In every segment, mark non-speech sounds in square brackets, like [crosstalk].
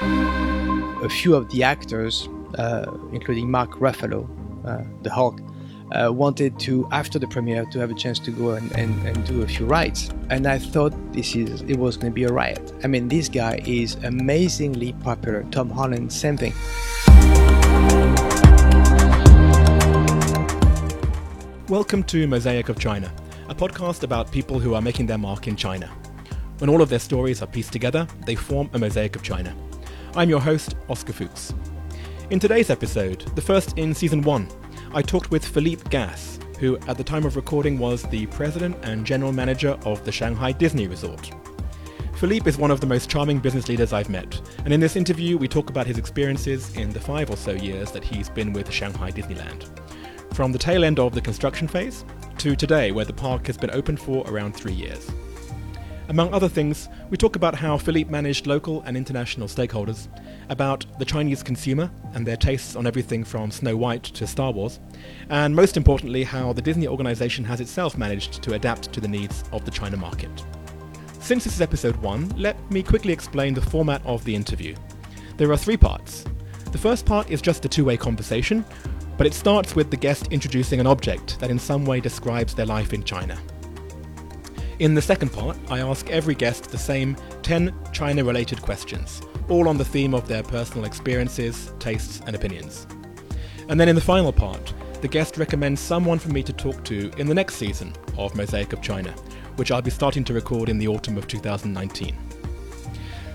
A few of the actors, uh, including Mark Ruffalo, uh, the Hulk, uh, wanted to, after the premiere, to have a chance to go and, and, and do a few rides. And I thought this is it was going to be a riot. I mean, this guy is amazingly popular. Tom Holland, same thing. Welcome to Mosaic of China, a podcast about people who are making their mark in China. When all of their stories are pieced together, they form a mosaic of China. I'm your host, Oscar Fuchs. In today's episode, the first in season one, I talked with Philippe Gas, who at the time of recording was the president and general manager of the Shanghai Disney Resort. Philippe is one of the most charming business leaders I've met, and in this interview we talk about his experiences in the five or so years that he's been with Shanghai Disneyland. From the tail end of the construction phase to today, where the park has been open for around three years. Among other things, we talk about how Philippe managed local and international stakeholders, about the Chinese consumer and their tastes on everything from Snow White to Star Wars, and most importantly, how the Disney organization has itself managed to adapt to the needs of the China market. Since this is episode 1, let me quickly explain the format of the interview. There are three parts. The first part is just a two way conversation, but it starts with the guest introducing an object that in some way describes their life in China. In the second part, I ask every guest the same 10 China related questions, all on the theme of their personal experiences, tastes, and opinions. And then in the final part, the guest recommends someone for me to talk to in the next season of Mosaic of China, which I'll be starting to record in the autumn of 2019.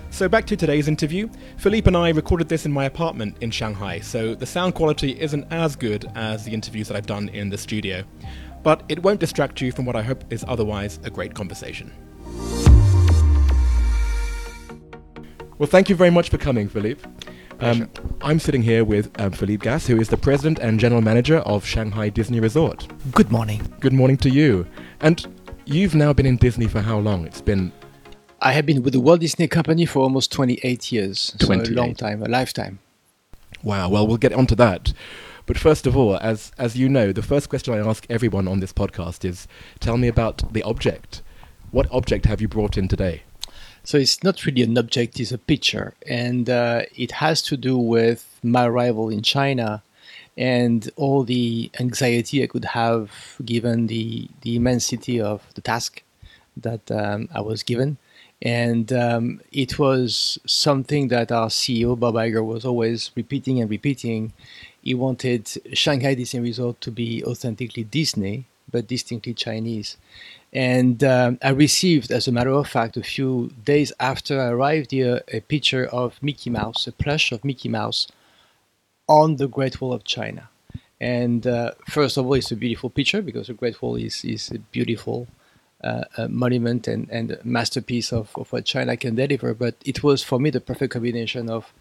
So back to today's interview. Philippe and I recorded this in my apartment in Shanghai, so the sound quality isn't as good as the interviews that I've done in the studio but it won't distract you from what I hope is otherwise a great conversation. Well, thank you very much for coming, Philippe. Um, I'm sitting here with um, Philippe Gas, who is the president and general manager of Shanghai Disney Resort. Good morning. Good morning to you. And you've now been in Disney for how long? It's been. I have been with the Walt Disney Company for almost 28 years. 28. So a long time, a lifetime. Wow. Well, we'll get onto that. But first of all, as as you know, the first question I ask everyone on this podcast is, tell me about the object. What object have you brought in today? So it's not really an object; it's a picture, and uh, it has to do with my arrival in China and all the anxiety I could have given the the immensity of the task that um, I was given. And um, it was something that our CEO, Bob Iger, was always repeating and repeating he wanted Shanghai Disney Resort to be authentically Disney, but distinctly Chinese. And um, I received, as a matter of fact, a few days after I arrived here, a picture of Mickey Mouse, a plush of Mickey Mouse on the Great Wall of China. And uh, first of all, it's a beautiful picture because the Great Wall is, is beautiful a monument and, and masterpiece of, of what China can deliver. But it was for me the perfect combination of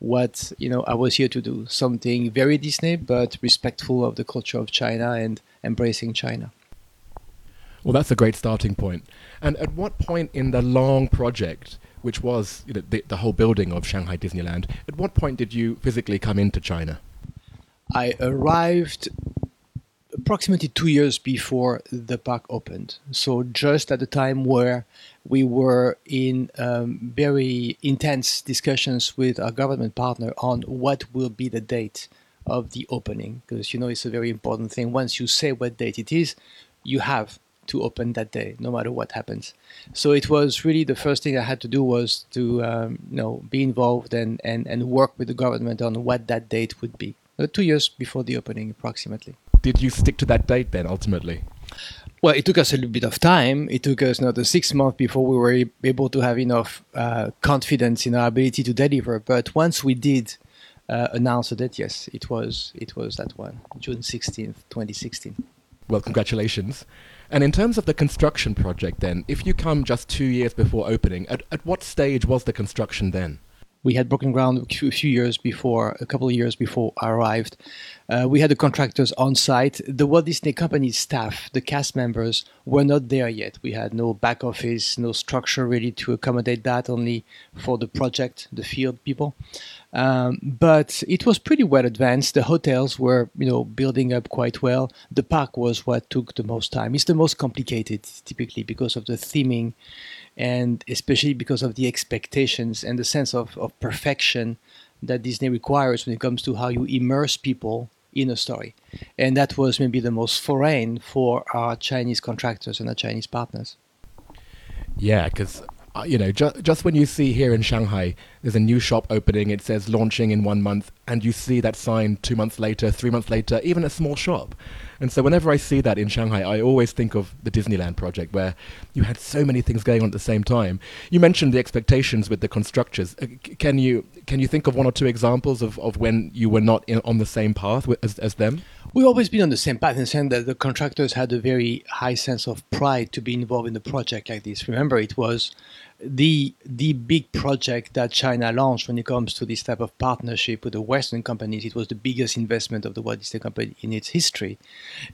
what you know I was here to do something very Disney but respectful of the culture of China and embracing China. Well, that's a great starting point. And at what point in the long project, which was you know, the, the whole building of Shanghai Disneyland, at what point did you physically come into China? I arrived approximately two years before the park opened. So just at the time where we were in um, very intense discussions with our government partner on what will be the date of the opening, because you know it's a very important thing. Once you say what date it is, you have to open that day, no matter what happens. So it was really the first thing I had to do was to um, you know be involved and, and, and work with the government on what that date would be. Two years before the opening, approximately. Did you stick to that date then, ultimately? Well, it took us a little bit of time. It took us another six months before we were able to have enough uh, confidence in our ability to deliver. But once we did uh, announce it, yes, it was it was that one, June sixteenth, twenty sixteen. Well, congratulations. And in terms of the construction project, then, if you come just two years before opening, at, at what stage was the construction then? We had broken ground a few years before, a couple of years before I arrived. Uh, we had the contractors on site. The Walt Disney Company staff, the cast members, were not there yet. We had no back office, no structure really to accommodate that, only for the project, the field people. Um, but it was pretty well advanced. The hotels were, you know, building up quite well. The park was what took the most time. It's the most complicated, typically, because of the theming and especially because of the expectations and the sense of, of perfection that Disney requires when it comes to how you immerse people in a story. And that was maybe the most foreign for our Chinese contractors and our Chinese partners. Yeah, because uh, you know, ju- just when you see here in Shanghai, there's a new shop opening, it says launching in one month, and you see that sign two months later, three months later, even a small shop. And so whenever I see that in Shanghai, I always think of the Disneyland project where you had so many things going on at the same time. You mentioned the expectations with the constructors. Uh, can you can you think of one or two examples of, of when you were not in, on the same path with, as, as them? We've always been on the same path in the sense that the contractors had a very high sense of pride to be involved in a project like this. Remember, it was the the big project that China launched when it comes to this type of partnership with the Western companies. It was the biggest investment of the Walt Disney Company in its history,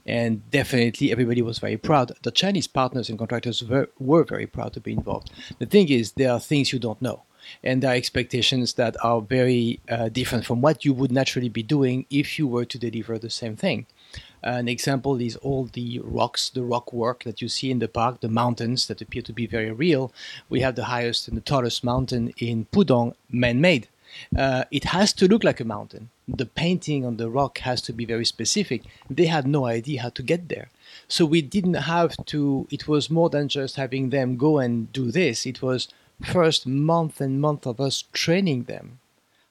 and definitely everybody was very proud. The Chinese partners and contractors were, were very proud to be involved. The thing is, there are things you don't know. And there are expectations that are very uh, different from what you would naturally be doing if you were to deliver the same thing. An example is all the rocks, the rock work that you see in the park, the mountains that appear to be very real. We have the highest and the tallest mountain in Pudong, man made. Uh, it has to look like a mountain. The painting on the rock has to be very specific. They had no idea how to get there. So we didn't have to, it was more than just having them go and do this. It was first month and month of us training them,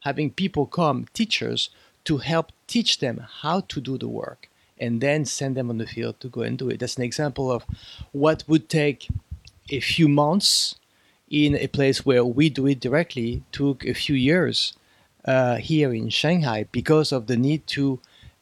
having people come, teachers, to help teach them how to do the work and then send them on the field to go and do it. That's an example of what would take a few months in a place where we do it directly took a few years uh, here in Shanghai because of the need to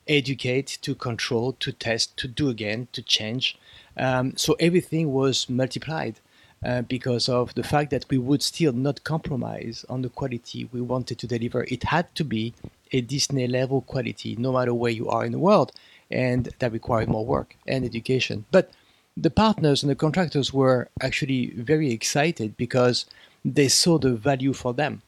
educate, to control, to test, to do again, to change. Um, so everything was multiplied. Uh, because of the fact that we would still not compromise on the quality we wanted to deliver. It had to be a Disney level quality, no matter where you are in the world and that required more work and education. But the partners and the contractors were actually very excited because they saw the value for them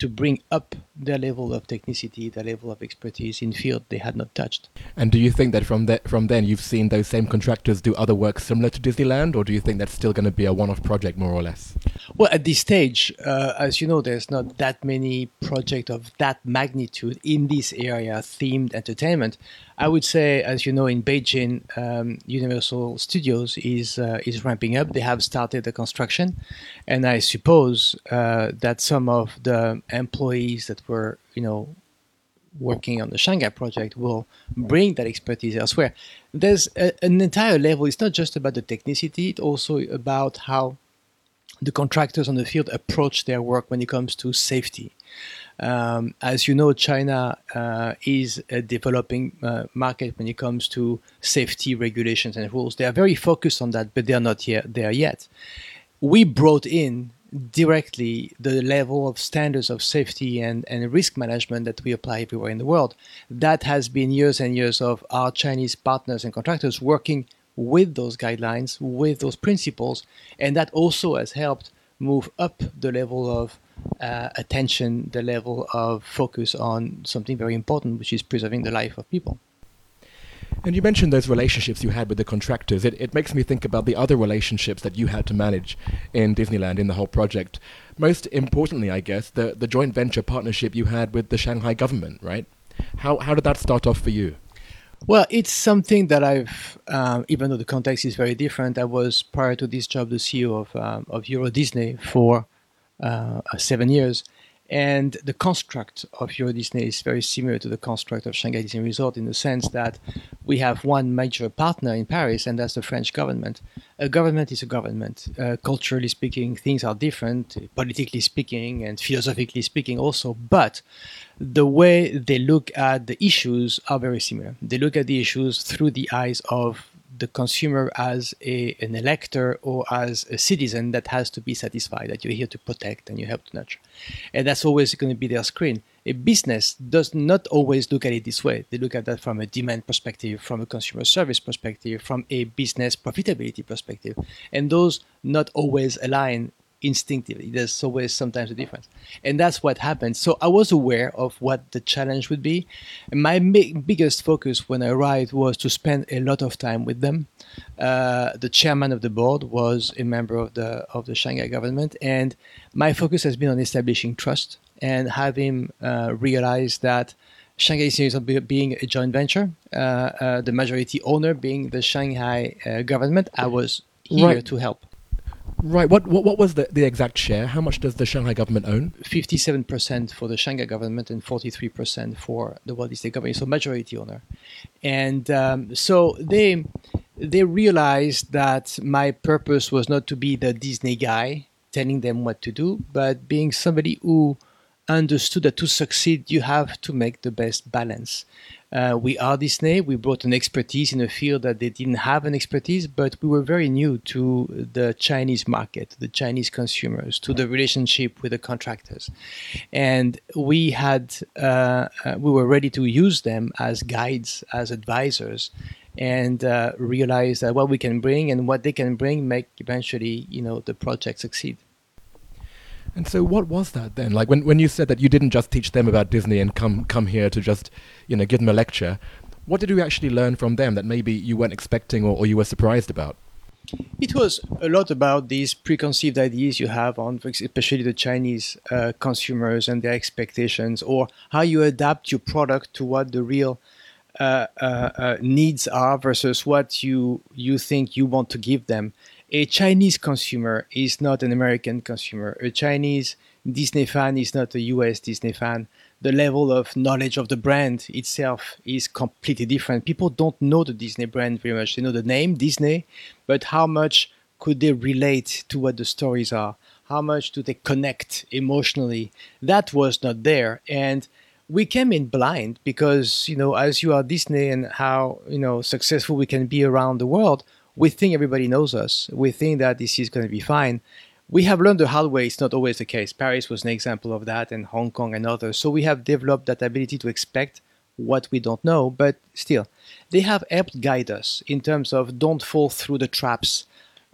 to bring up their level of technicity, their level of expertise in field they had not touched. And do you think that from the, from then you've seen those same contractors do other work similar to Disneyland, or do you think that's still going to be a one-off project more or less? Well, at this stage, uh, as you know, there's not that many projects of that magnitude in this area themed entertainment. I would say, as you know, in Beijing, um, Universal Studios is uh, is ramping up. They have started the construction, and I suppose uh, that some of the employees that were, you know, working on the Shanghai project will bring that expertise elsewhere. There's a, an entire level. It's not just about the technicity; it's also about how the contractors on the field approach their work when it comes to safety. Um, as you know, China uh, is a developing uh, market when it comes to safety regulations and rules. They are very focused on that, but they are not yet there yet. We brought in directly the level of standards of safety and, and risk management that we apply everywhere in the world. That has been years and years of our Chinese partners and contractors working with those guidelines, with those principles, and that also has helped move up the level of uh, attention, the level of focus on something very important, which is preserving the life of people. And you mentioned those relationships you had with the contractors. It, it makes me think about the other relationships that you had to manage in Disneyland in the whole project. Most importantly, I guess, the, the joint venture partnership you had with the Shanghai government, right? How, how did that start off for you? Well, it's something that I've, um, even though the context is very different, I was prior to this job the CEO of, um, of Euro Disney for uh, seven years. And the construct of Euro Disney is very similar to the construct of Shanghai Disney Resort in the sense that we have one major partner in Paris, and that's the French government. A government is a government. Uh, culturally speaking, things are different, politically speaking, and philosophically speaking also, but the way they look at the issues are very similar. They look at the issues through the eyes of the consumer as a, an elector or as a citizen that has to be satisfied that you're here to protect and you help to nurture. And that's always going to be their screen. A business does not always look at it this way. They look at that from a demand perspective, from a consumer service perspective, from a business profitability perspective. And those not always align instinctively. There's always sometimes a difference, and that's what happened. So I was aware of what the challenge would be. And my mi- biggest focus when I arrived was to spend a lot of time with them. Uh, the chairman of the board was a member of the of the Shanghai government, and my focus has been on establishing trust and having him uh, realize that Shanghai is being a joint venture, uh, uh, the majority owner being the Shanghai uh, government. I was here Right. to help. Right. What what, what was the, the exact share? How much does the Shanghai government own? 57% for the Shanghai government and 43% for the Walt Disney Company, so majority owner. And um, so they they realized that my purpose was not to be the Disney guy telling them what to do, but being somebody who understood that to succeed you have to make the best balance. Uh, we are Disney. We brought an expertise in a field that they didn't have an expertise, but we were very new to the Chinese market, the Chinese consumers, to the relationship with the contractors, and we had uh, uh, we were ready to use them as guides, as advisors, and uh, realize that what we can bring and what they can bring make eventually you know the project succeed. And so, what was that then? Like when, when you said that you didn't just teach them about Disney and come come here to just, you know, give them a lecture. What did you actually learn from them that maybe you weren't expecting or, or you were surprised about? It was a lot about these preconceived ideas you have on, especially the Chinese uh, consumers and their expectations, or how you adapt your product to what the real uh, uh, uh, needs are versus what you you think you want to give them. A Chinese consumer is not an American consumer. A Chinese Disney fan is not a US Disney fan. The level of knowledge of the brand itself is completely different. People don't know the Disney brand very much. They know the name Disney, but how much could they relate to what the stories are? How much do they connect emotionally? That was not there. And we came in blind because, you know, as you are Disney and how, you know, successful we can be around the world, we think everybody knows us. We think that this is going to be fine. We have learned the hard way. It's not always the case. Paris was an example of that, and Hong Kong and others. So we have developed that ability to expect what we don't know, but still, they have helped guide us in terms of don't fall through the traps.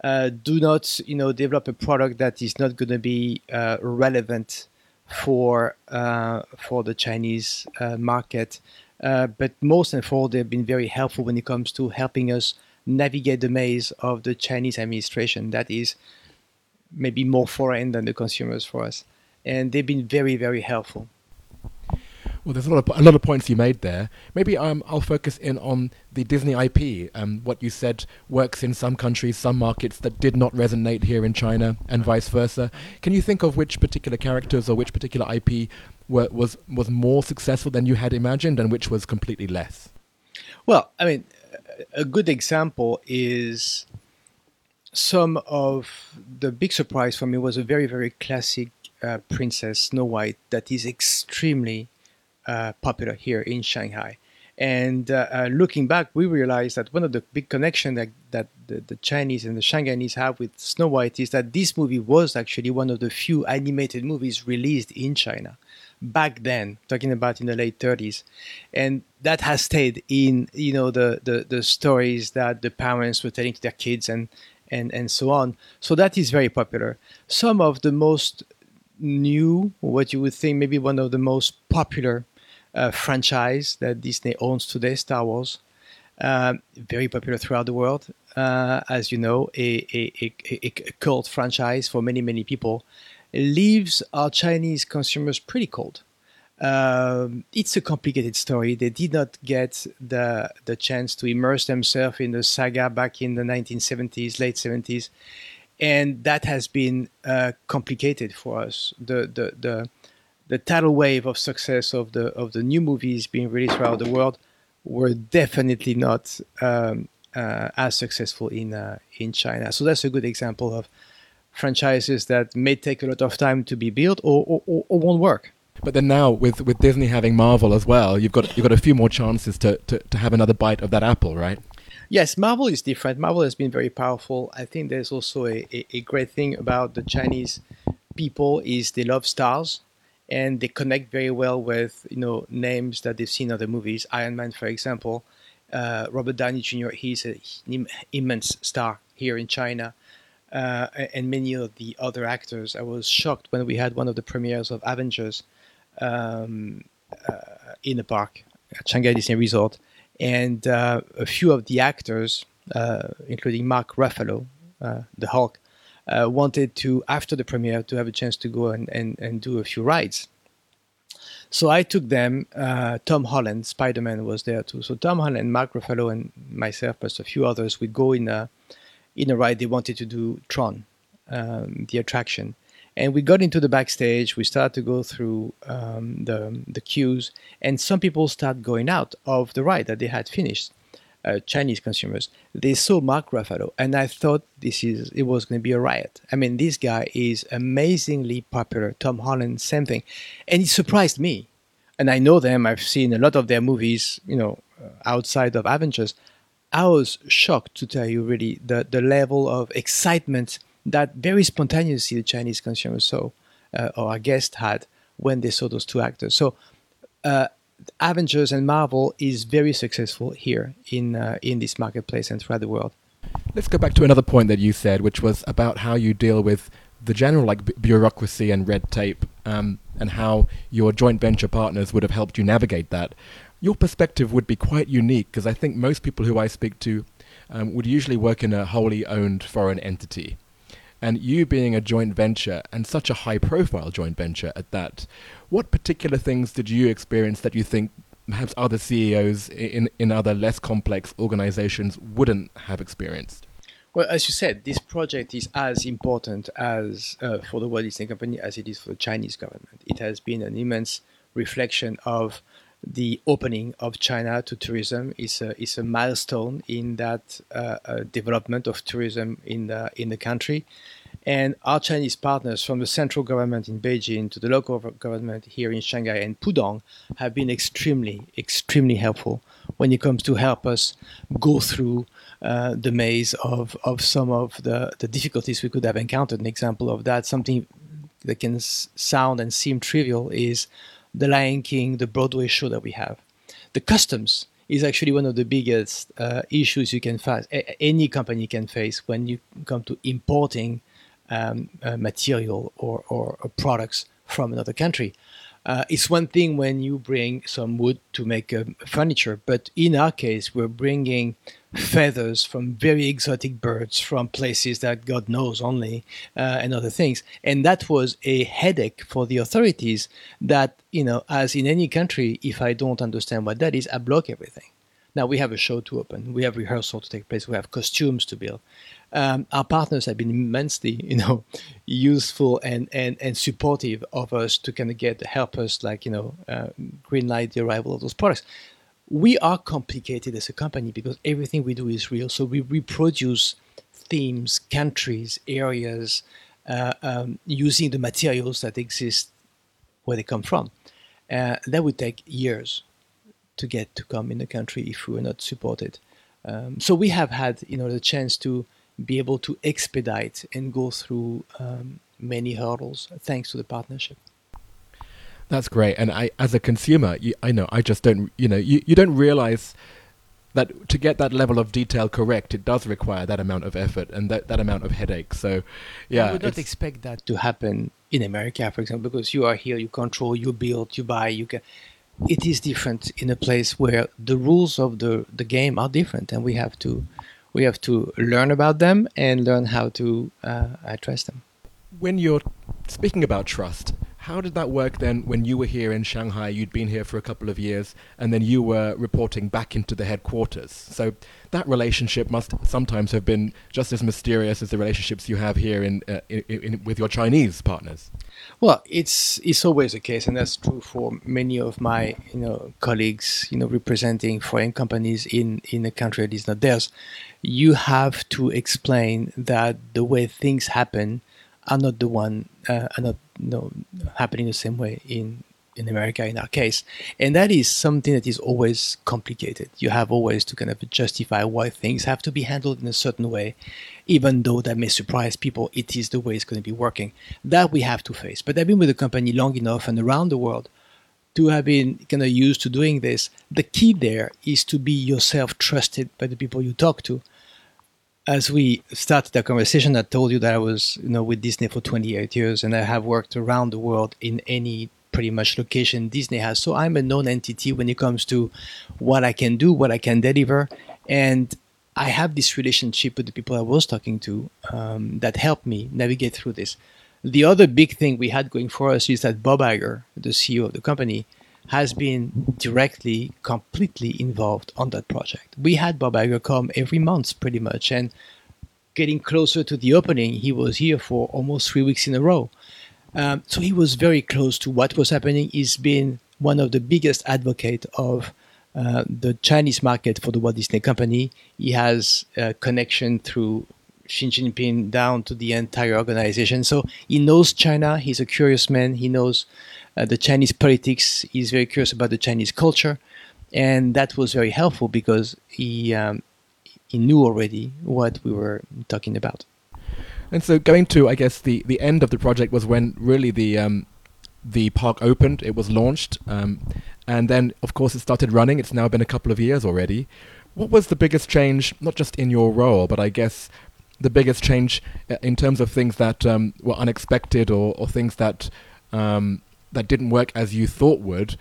Uh, do not, you know, develop a product that is not going to be uh, relevant for uh, for the Chinese uh, market. Uh, but most and for all, they've been very helpful when it comes to helping us navigate the maze of the Chinese administration that is maybe more foreign than the consumers for us. And they've been very, very helpful. Well, there's a lot of a lot of points you made there. Maybe um, I'll focus in on the Disney IP. Um, what you said works in some countries, some markets that did not resonate here in China, and vice versa. Can you think of which particular characters or which particular IP were, was was more successful than you had imagined, and which was completely less? Well, I mean, a good example is some of the big surprise for me was a very, very classic uh, Princess Snow White that is extremely uh, popular here in Shanghai. And uh, uh, looking back, we realized that one of the big connection that, that the, the Chinese and the Shanghainese have with Snow White is that this movie was actually one of the few animated movies released in China back then, talking about in the late 30s, and that has stayed in you know the the, the stories that the parents were telling to their kids and and and so on. So that is very popular. Some of the most new, what you would think maybe one of the most popular uh, franchise that Disney owns today, Star Wars. Um, very popular throughout the world, uh, as you know, a, a, a, a cult franchise for many, many people, leaves our Chinese consumers pretty cold. Um, it's a complicated story. They did not get the the chance to immerse themselves in the saga back in the 1970s, late 70s, and that has been uh, complicated for us. The the the the tidal wave of success of the of the new movies being released throughout the world were definitely not um, uh, as successful in uh, in China. So that's a good example of franchises that may take a lot of time to be built or, or, or won't work. But then now with, with Disney having Marvel as well, you've got you've got a few more chances to, to, to have another bite of that apple, right? Yes, Marvel is different. Marvel has been very powerful. I think there's also a, a, a great thing about the Chinese people is they love stars and they connect very well with you know names that they've seen in other movies. Iron Man, for example, uh, Robert Downey Jr. He's an immense star here in China. Uh, and many of the other actors. I was shocked when we had one of the premieres of Avengers um, uh, in the park at Shanghai Disney Resort, and uh, a few of the actors, uh, including Mark Ruffalo, uh, the Hulk, uh, wanted to after the premiere to have a chance to go and, and, and do a few rides. So I took them. Tom Holland, Spider Man, was there too. So Tom Holland, Mark Ruffalo, and myself, plus a few others, would go in a in a ride, they wanted to do Tron, um, the attraction. And we got into the backstage. We started to go through um, the the queues, and some people start going out of the ride that they had finished. Uh, Chinese consumers. They saw Mark Ruffalo, and I thought this is it was going to be a riot. I mean, this guy is amazingly popular. Tom Holland, same thing, and it surprised me. And I know them. I've seen a lot of their movies, you know, outside of Avengers. I was shocked to tell you really the, the level of excitement that very spontaneously the Chinese consumers saw uh, or our guest had when they saw those two actors. So uh, Avengers and Marvel is very successful here in uh, in this marketplace and throughout the world. Let's go back to another point that you said, which was about how you deal with the general like bureaucracy and red tape, um, and how your joint venture partners would have helped you navigate that your perspective would be quite unique because I think most people who I speak to um, would usually work in a wholly owned foreign entity. And you being a joint venture and such a high profile joint venture at that, what particular things did you experience that you think perhaps other CEOs in, in other less complex organizations wouldn't have experienced? Well, as you said, this project is as important as uh, for the Walt Disney Company as it is for the Chinese government. It has been an immense reflection of the opening of China to tourism is a, is a milestone in that uh, uh, development of tourism in the, in the country. And our Chinese partners, from the central government in Beijing to the local government here in Shanghai and Pudong, have been extremely, extremely helpful when it comes to help us go through uh, the maze of, of some of the, the difficulties we could have encountered. An example of that, something that can sound and seem trivial, is the Lion King, the Broadway show that we have. The customs is actually one of the biggest uh, issues you can face, any company can face when you come to importing um, uh, material or, or, or, products from another country. Uh, it's one thing when you bring some wood to make um, furniture, but in our case, we're bringing feathers from very exotic birds from places that God knows only uh, and other things. And that was a headache for the authorities that, you know, as in any country, if I don't understand what that is, I block everything. Now we have a show to open, we have rehearsal to take place, we have costumes to build. Um, our partners have been immensely, you know, [laughs] useful and, and, and supportive of us to kind of get help us, like you know, uh, greenlight the arrival of those products we are complicated as a company because everything we do is real. So we reproduce themes, countries, areas, uh, um, using the materials that exist where they come from. Uh, that would take years to get to come in the country if we were not supported. Um, so we have had, you know, the chance to be able to expedite and go through um, many hurdles thanks to the partnership. That's great. And I, as a consumer, you, I know I just don't, you know, you, you don't realize that to get that level of detail correct, it does require that amount of effort and that, that amount of headache. So, yeah. I would not expect that to happen in America, for example, because you are here, you control, you build, you buy, you can. It is different in a place where the rules of the, the game are different, and we have to we have to learn about them and learn how to uh, address them. When you're speaking about trust, how did that work then when you were here in Shanghai? You'd been here for a couple of years, and then you were reporting back into the headquarters. So that relationship must sometimes have been just as mysterious as the relationships you have here in, uh, in, in, with your Chinese partners. Well, it's it's always the case, and that's true for many of my you know colleagues, you know, representing foreign companies in in a country that is not theirs. You have to explain that the way things happen are not the one uh, are not you know, happening the same way in in America in our case, and that is something that is always complicated. You have always to kind of justify why things have to be handled in a certain way, even though that may surprise people. It is the way it's going to be working. That we have to face. But I've been with the company long enough and around the world to have been kind of used to doing this. The key there is to be yourself trusted by the people you talk to as we started the conversation, I told you that I was, you know, with Disney for 28 years, and I have worked around the world in any pretty much location Disney has. So I'm a known entity when it comes to what I can do, what I can deliver, and I have this relationship with the people I was talking to um, that helped me navigate through this. The other big thing we had going for us is that Bob Iger, the CEO of the company, has been directly, completely involved on that project. We had Bob Iger come every month, pretty much, and getting closer to the opening, he was here for almost three weeks in a row. Um, so he was very close to what was happening. He's been one of the biggest advocate of uh, the Chinese market for the Walt Disney Company. He has a connection through Xi Jinping down to the entire organization. So he knows China. He's a curious man. He knows the Chinese politics. He's very curious about the Chinese culture, and that was very helpful because he um, he knew already what we were talking about. And so, going to I guess the the end of the project was when really the um, the park opened. It was launched, um, and then of course it started running. It's now been a couple of years already. What was the biggest change, not just in your role, but I guess the biggest change uh, in terms of things that um, were unexpected or, or things that um, that didn't work as you thought would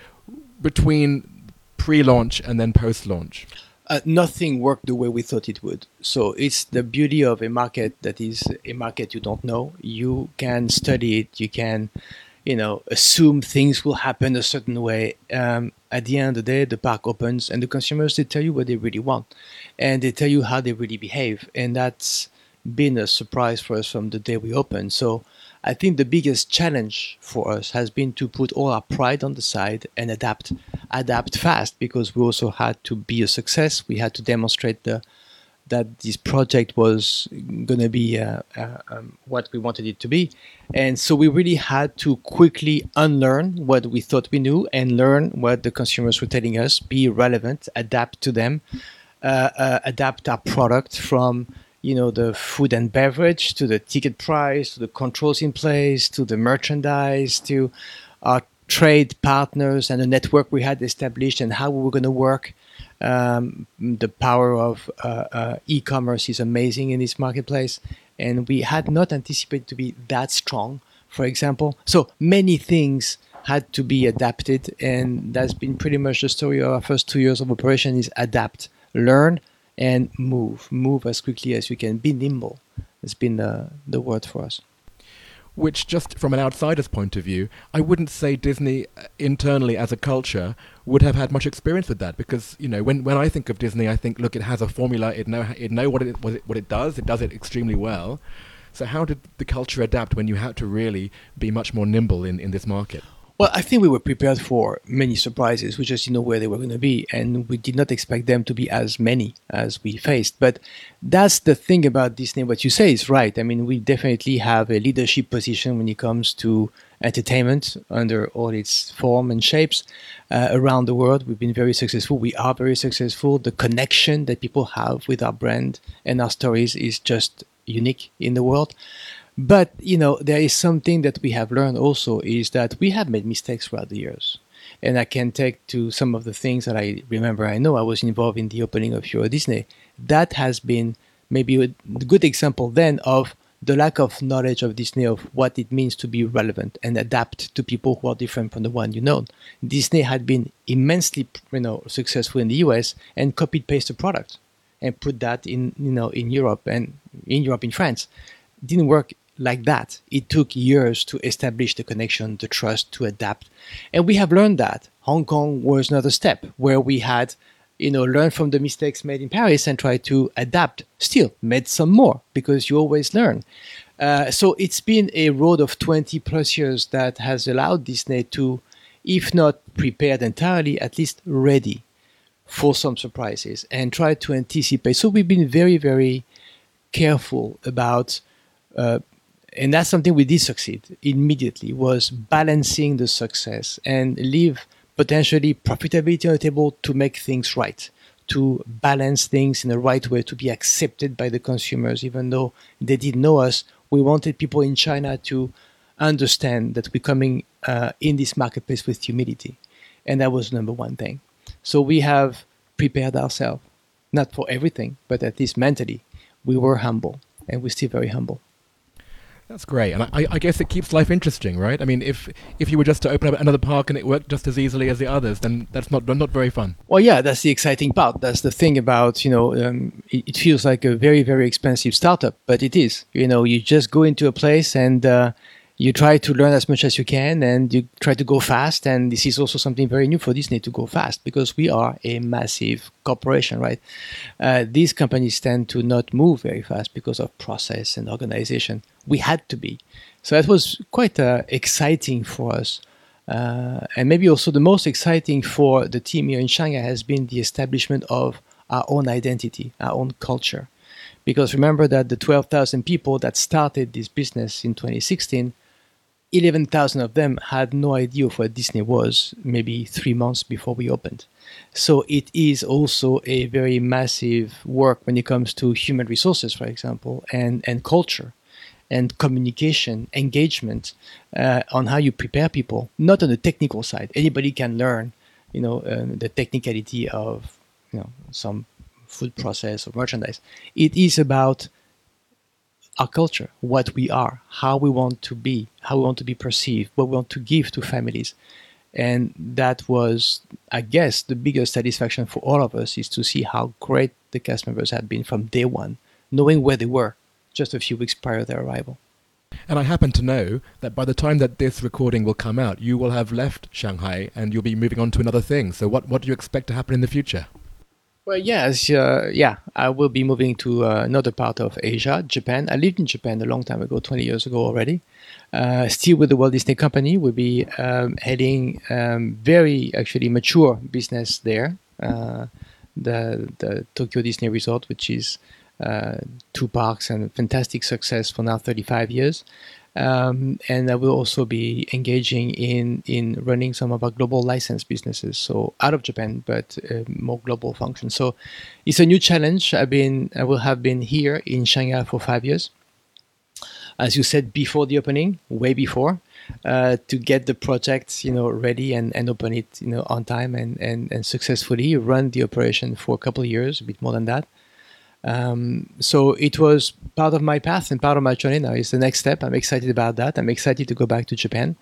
between pre-launch and then post-launch? Uh, nothing worked the way we thought it would. So it's the beauty of a market that is a market you don't know. You can study it. You can, you know, assume things will happen a certain way. Um, at the end of the day, the park opens and the consumers they tell you what they really want, and they tell you how they really behave, and that's been a surprise for us from the day we opened. So I think the biggest challenge for us has been to put all our pride on the side and adapt, adapt fast because we also had to be a success. We had to demonstrate the, that this project was going to be uh, uh, um, what we wanted it to be. And so we really had to quickly unlearn what we thought we knew and learn what the consumers were telling us, be relevant, adapt to them, uh, uh adapt our product from you know the food and beverage to the ticket price to the controls in place to the merchandise to our trade partners and the network we had established and how we were going to work. Um, the power of uh, uh, e-commerce is amazing in this marketplace and we had not anticipated to be that strong for example. So many things had to be adapted and that's been pretty much the story of our first two years of operation is adapt learn and move, move as quickly as you can. Be nimble. It's been the the word for us. Which, just from an outsider's point of view, I wouldn't say Disney uh, internally as a culture would have had much experience with that because you know when, when I think of Disney, I think look, it has a formula, it know it know what it what it, what it does, it does it extremely well. So how did the culture adapt when you had to really be much more nimble in, in this market? Well, I think we were prepared for many surprises. We just didn't know where they were going to be, and we did not expect them to be as many as we faced. But that's the thing about Disney. What you say is right. I mean, we definitely have a leadership position when it comes to entertainment under all its form and shapes uh, around the world. We've been very successful. We are very successful. The connection that people have with our brand and our stories is just unique in the world. But you know, there is something that we have learned also is that we have made mistakes throughout the years. And I can take to some of the things that I remember. I know I was involved in the opening of Euro Disney. That has been maybe a good example then of the lack of knowledge of Disney of what it means to be relevant and adapt to people who are different from the one you know. Disney had been immensely, you know, successful in the US and copied paste the product and put that in, you know, in Europe and in Europe in France. Didn't work like that. It took years to establish the connection, the trust, to adapt. And we have learned that. Hong Kong was another step where we had, you know, learned from the mistakes made in Paris and tried to adapt. Still, made some more because you always learn. Uh, so it's been a road of 20 plus years that has allowed Disney to, if not prepared entirely, at least ready for some surprises and try to anticipate. So we've been very, very careful about uh, and that's something we did succeed immediately was balancing the success and leave potentially profitability on the table to make things right to balance things in the right way to be accepted by the consumers even though they didn't know us. We wanted people in china to understand that we're coming uh, in this marketplace with humility. And that was number one thing. So we have prepared ourselves not for everything but at least mentally we were humble, and we're still very humble. That's great, and I, I, guess it keeps life interesting, right? I mean, if if you were just to open up another park and it worked just as easily as the others, then that's not not very fun. Well, yeah, that's the exciting part. That's the thing about you know, um, it, it, feels like a very very expensive startup, but it is. You know, you just go into a place and uh, you try to learn as much as you can and you try to go fast. And this is also something very new for Disney to go fast because we are a massive corporation, right? Uh, these companies tend to not move very fast because of process and organization. We had to be. So that was quite uh, exciting for us. Uh, and maybe also the most exciting for the team here in Shanghai has been the establishment of our own identity, our own culture. Because remember that the 12,000 people that started this business in 2016 11,000 of them had no idea of what Disney was maybe three months before we opened. So it is also a very massive work when it comes to human resources, for example, and, and culture and communication, engagement uh, on how you prepare people, not on the technical side. Anybody can learn, you know, um, the technicality of, you know, some food process or merchandise. It is about our culture, what we are, how we want to be, how we want to be perceived, what we want to give to families. And that was, I guess, the biggest satisfaction for all of us is to see how great the cast members had been from day one, knowing where they were just a few weeks prior to their arrival. And I happen to know that by the time that this recording will come out, you will have left Shanghai and you'll be moving on to another thing. So, what, what do you expect to happen in the future? Well, yes, uh, yeah. I will be moving to uh, another part of Asia, Japan. I lived in Japan a long time ago, 20 years ago already. Uh, still with the Walt Disney Company, we'll be um, heading um, very actually mature business there. Uh, the the Tokyo Disney Resort, which is uh, two parks and fantastic success for now 35 years. Um, and I will also be engaging in in running some of our global license businesses, so out of Japan, but uh, more global functions. So it's a new challenge. I've been I will have been here in Shanghai for five years, as you said before the opening, way before, uh, to get the project you know ready and, and open it you know on time and, and and successfully run the operation for a couple of years, a bit more than that. Um, so it was part of my path and part of my journey now. It's the next step. I'm excited about that. I'm excited to go back to Japan.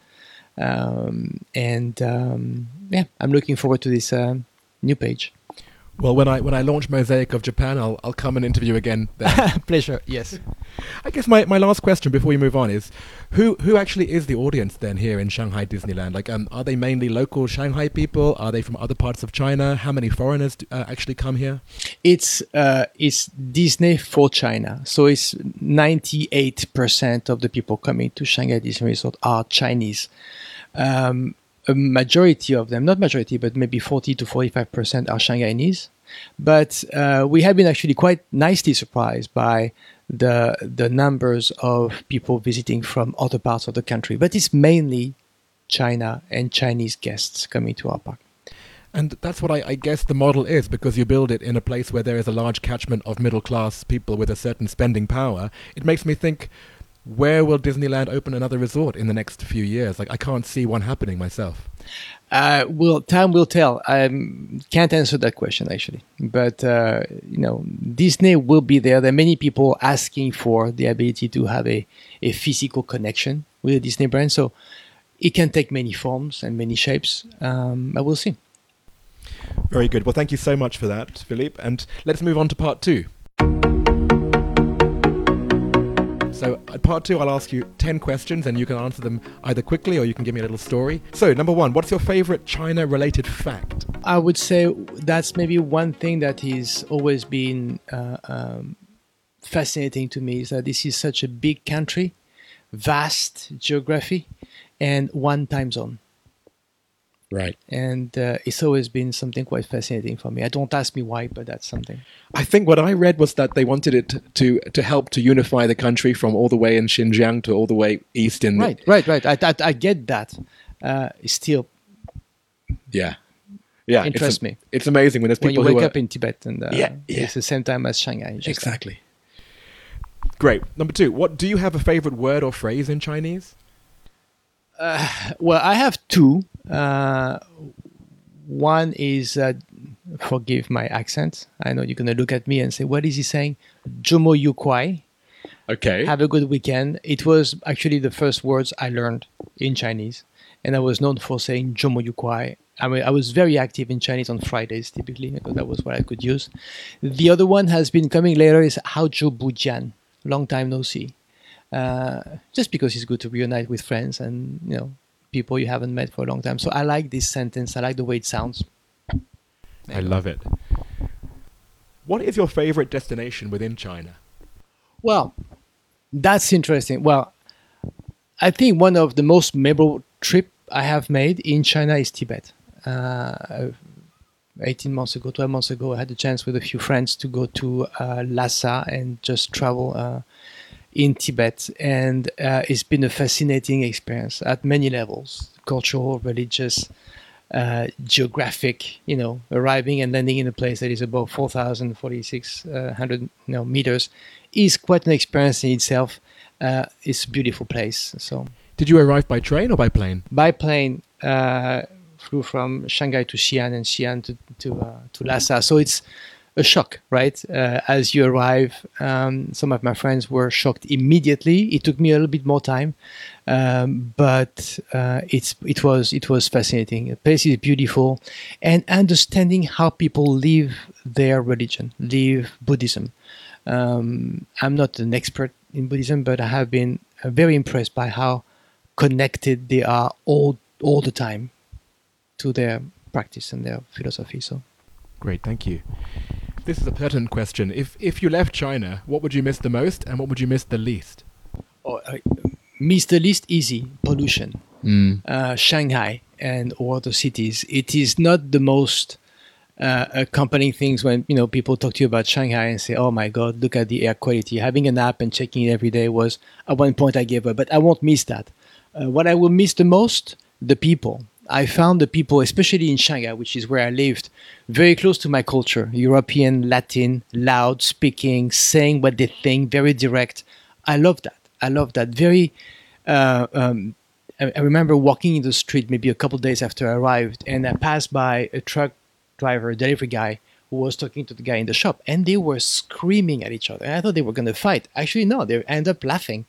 Um, and um, yeah, I'm looking forward to this uh, new page. Well, when I when I launch Mosaic of Japan, I'll I'll come and interview again. [laughs] Pleasure. Yes. I guess my, my last question before we move on is, who who actually is the audience then here in Shanghai Disneyland? Like, um, are they mainly local Shanghai people? Are they from other parts of China? How many foreigners do, uh, actually come here? It's uh, it's Disney for China, so it's ninety eight percent of the people coming to Shanghai Disney Resort are Chinese. Um, a majority of them, not majority, but maybe 40 to 45% are Shanghainese. But uh, we have been actually quite nicely surprised by the the numbers of people visiting from other parts of the country. But it's mainly China and Chinese guests coming to our park. And that's what I, I, guess the model is because you build it in a place where there is a large catchment of middle class people with a certain spending power. It makes me think where will Disneyland open another resort in the next few years? Like, I can't see one happening myself. Uh, well, time will tell. I can't answer that question actually, but uh, you know, Disney will be there. There are many people asking for the ability to have a, a physical connection with the Disney brand, so it can take many forms and many shapes. Um, I will see. Very good. Well, thank you so much for that, Philippe. And let's move on to part two. So, part two, I'll ask you 10 questions and you can answer them either quickly or you can give me a little story. So, number one, what's your favorite China related fact? I would say that's maybe one thing that has always been uh, um, fascinating to me is that this is such a big country, vast geography, and one time zone. Right. And uh, it's always been something quite fascinating for me. I don't ask me why, but that's something. I think what I read was that they wanted it to to help to unify the country from all the way in Xinjiang to all the way east in. Right, the... right, right. I, I, I get that. Uh, still. Yeah. Yeah, interests me. It's amazing when there's people when you wake are, up in Tibet and uh, yeah, yeah. it's the same time as Shanghai. Exactly. Great. Number two, what do you have a favorite word or phrase in Chinese? Uh, well, I have two. Uh, one is uh, forgive my accent. I know you're going to look at me and say, "What is he saying?" Jomo Yu Kwai. Okay. Have a good weekend. It was actually the first words I learned in Chinese, and I was known for saying Jomo Yu Kwai. I mean, I was very active in Chinese on Fridays typically because that was what I could use. The other one has been coming later is Hao Zhou Bu Long time no see. Uh, just because it's good to reunite with friends and you know people you haven't met for a long time. So I like this sentence. I like the way it sounds. I love it. What is your favorite destination within China? Well, that's interesting. Well, I think one of the most memorable trip I have made in China is Tibet. Uh, 18 months ago, 12 months ago, I had the chance with a few friends to go to uh, Lhasa and just travel uh, in Tibet. And uh, it's been a fascinating experience at many levels cultural, religious, uh, geographic, you know, arriving and landing in a place that is above 4,000, 4,600 you know, meters is quite an experience in itself. Uh, it's a beautiful place. So, Did you arrive by train or by plane? by plane, uh, flew from Shanghai to Xi'an and Xi'an to to, uh, to Lhasa. So it's a shock, right? Uh, as you arrive, um, some of my friends were shocked immediately. It took me a little bit more time, um, but uh, it's it was it was fascinating. The place is beautiful, and understanding how people live their religion, live Buddhism. Um, I'm not an expert in Buddhism, but I have been uh, very impressed by how connected they are all all the time to their practice and their philosophy. So. Great, thank you. This is a pertinent question. If if you left China, what would you miss the most and what would you miss the least? oh, uh, miss the least easy pollution uh, shanghai and all other cities it is not the most uh, accompanying things when you know people talk to you about shanghai and say oh my god look at the air quality having an app and checking it every day was at one point i gave up but i won't miss that uh, what i will miss the most the people i found the people especially in shanghai which is where i lived very close to my culture european latin loud speaking saying what they think very direct i love that I love that. Very. Uh, um, I, I remember walking in the street maybe a couple days after I arrived, and I passed by a truck driver, a delivery guy, who was talking to the guy in the shop, and they were screaming at each other. And I thought they were going to fight. Actually, no, they end up laughing.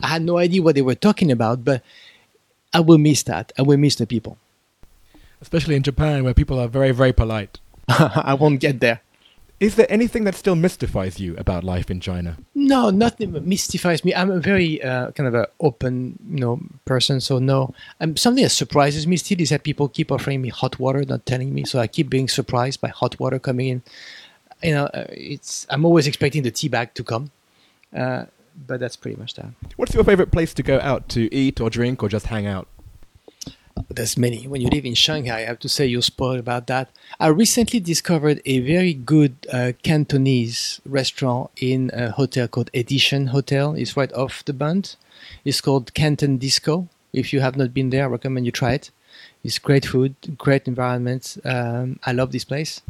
I had no idea what they were talking about, but I will miss that. I will miss the people. Especially in Japan where people are very very polite. [laughs] I won't get there. Is there anything that still mystifies you about life in China? No, nothing mystifies me. I'm a very uh, kind of an open, you know, person. So no, um, something that surprises me still is that people keep offering me hot water, not telling me. So I keep being surprised by hot water coming in. You know, uh, it's I'm always expecting the tea bag to come, uh, but that's pretty much that. What's your favorite place to go out to eat or drink or just hang out? There's many. When you live in Shanghai, I have to say you're spoiled about that. I recently discovered a very good uh, Cantonese restaurant in a hotel called Edition Hotel. It's right off the Bund. It's called Canton Disco. If you have not been there, I recommend you try it. It's great food, great environment. Um, I love this place.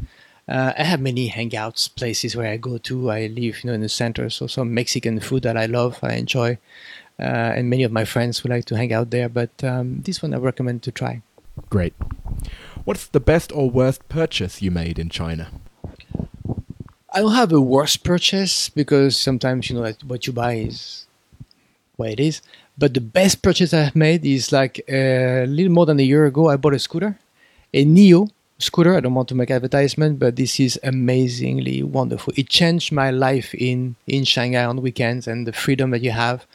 Uh, I have many hangouts places where I go to. I live, you know, in the center, so some Mexican food that I love, I enjoy, uh, and many of my friends would like to hang out there. But um, this one I recommend to try. Great. What's the best or worst purchase you made in China? I don't have a worst purchase because sometimes you know what you buy is what it is. But the best purchase I've made is like a little more than a year ago. I bought a scooter, a NIU scooter. I don't want to make advertisement, but this is amazingly wonderful. It changed my life in in Shanghai on weekends and the freedom that you have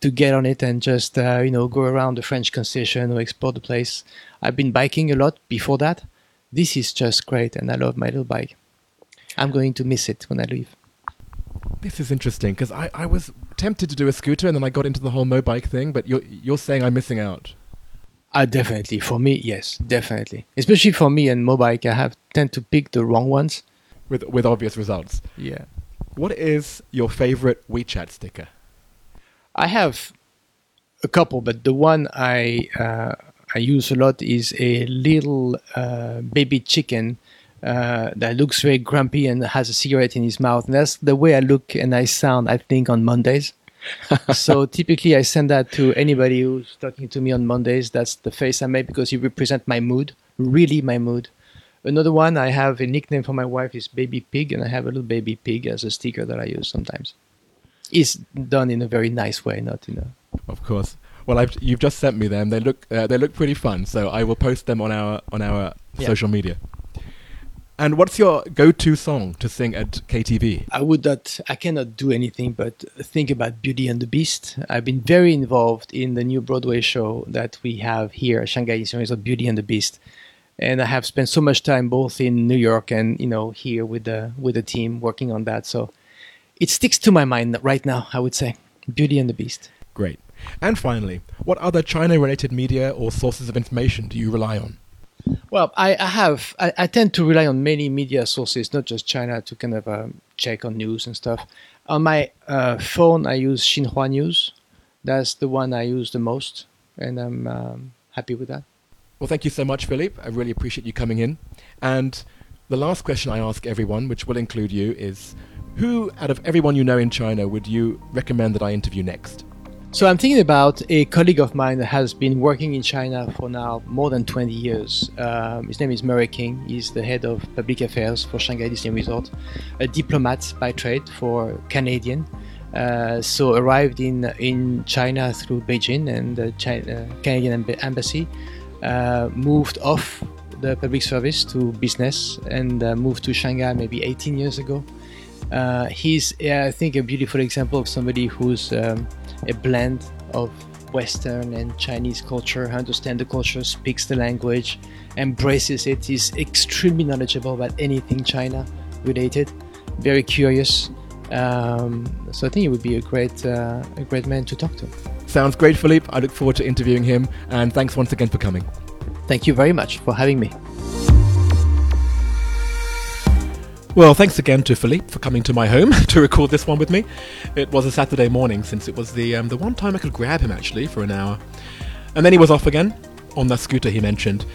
to get on it and just uh, you know go around the French concession or explore the place. I've been biking a lot before that. This is just great, and I love my little bike. I'm going to miss it when I leave. This is interesting because I, I was tempted to do a scooter and then I got into the whole mobike thing, but you're, you're saying I'm missing out. Uh, definitely. For me, yes, definitely. Especially for me and Mobike, I have tend to pick the wrong ones. With, with obvious results. Yeah. What is your favorite WeChat sticker? I have a couple, but the one I uh, I use a lot is a little uh, baby chicken uh, that looks very grumpy and has a cigarette in his mouth. And that's the way I look and I sound, I think, on Mondays. So [laughs] typically, I send that to anybody who's talking to me on Mondays. That's the face I make because you represent my mood, really my mood. Another one, I have a nickname for my wife is Baby Pig, and I have a little baby pig as a sticker that I use sometimes. It's done in a very nice way, not in a. Of course. Well, I've, you've just sent me them. They look uh, they look pretty fun. So I will post them on our on our Yeah. social media. And what's your go-to song to sing at KTV? I would not, I cannot do anything but think about Beauty and the Beast. I've been very involved in the new Broadway show that we have here at Shanghai Disney Resort, Beauty and the Beast. And I have spent so much time both in New York and, you know, here with the, with the team working on that. So it sticks to my mind right now, I would say. Beauty and the Beast. Great. And finally, what other China-related media or sources of information do you rely on? Well, I, I have. I, I tend to rely on many media sources, not just China, to kind of um, check on news and stuff. On my uh, phone, I use Xinhua News. That's the one I use the most, and I'm um, happy with that. Well, thank you so much, Philippe. I really appreciate you coming in. And the last question I ask everyone, which will include you, is who out of everyone you know in China would you recommend that I interview next? So I'm thinking about a colleague of mine that has been working in China for now more than 20 years. Um, his name is Murray King. He's the head of public affairs for Shanghai Disney Resort, a diplomat by trade for Canadian. Uh, so arrived in in China through Beijing and the China, Canadian Emb- embassy. Uh, moved off the public service to business and uh, moved to Shanghai maybe 18 years ago. Uh, he's, I think, a beautiful example of somebody who's um, a blend of Western and Chinese culture, understands the culture, speaks the language, embraces it, is extremely knowledgeable about anything China related, very curious. Um, so I think he would be a great, uh, a great man to talk to. Sounds great, Philippe. I look forward to interviewing him. And thanks once again for coming. Thank you very much for having me. Well, thanks again to Philippe for coming to my home [laughs] to record this one with me. It was a Saturday morning since it was the um, the one time I could grab him actually for an hour, and then he was off again on the scooter he mentioned.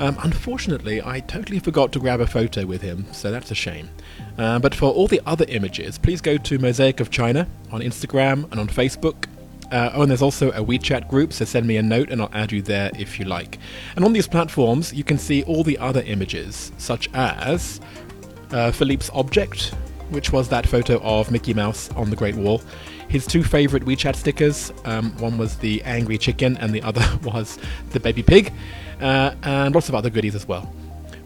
Um, unfortunately, I totally forgot to grab a photo with him, so that's a shame. Uh, but for all the other images, please go to Mosaic of China on Instagram and on Facebook. Uh, oh, and there's also a WeChat group, so send me a note and I'll add you there if you like. And on these platforms, you can see all the other images, such as uh, Philippe's object, which was that photo of Mickey Mouse on the Great Wall. His two favorite WeChat stickers um, one was the angry chicken, and the other [laughs] was the baby pig, uh, and lots of other goodies as well.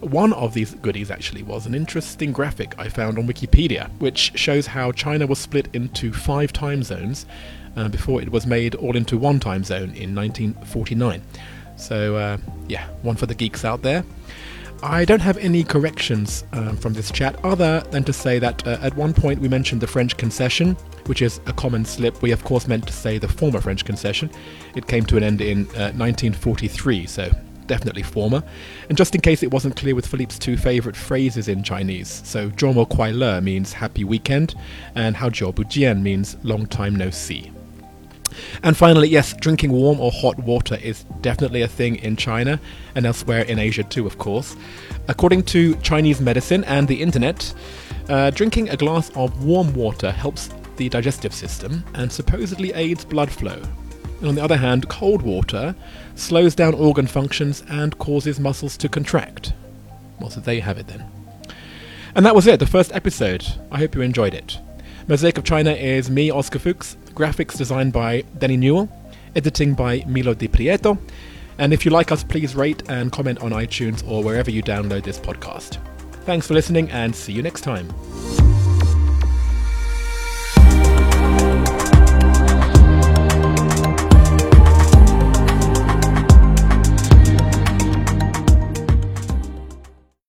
One of these goodies actually was an interesting graphic I found on Wikipedia, which shows how China was split into five time zones uh, before it was made all into one time zone in 1949. So, uh, yeah, one for the geeks out there. I don't have any corrections um, from this chat other than to say that uh, at one point we mentioned the French concession, which is a common slip. We, of course, meant to say the former French concession. It came to an end in uh, 1943, so definitely former. And just in case it wasn't clear with Philippe's two favourite phrases in Chinese, so Zhoumo Kuai Le means happy weekend, and Hao Jiu Bu Jian means long time no see. And finally, yes, drinking warm or hot water is definitely a thing in China and elsewhere in Asia too, of course. According to Chinese medicine and the internet, uh, drinking a glass of warm water helps the digestive system and supposedly aids blood flow. And on the other hand, cold water slows down organ functions and causes muscles to contract. Well, so there you have it then. And that was it, the first episode. I hope you enjoyed it. Mosaic of China is me, Oscar Fuchs, graphics designed by Denny Newell, editing by Milo Di Prieto. And if you like us, please rate and comment on iTunes or wherever you download this podcast. Thanks for listening and see you next time.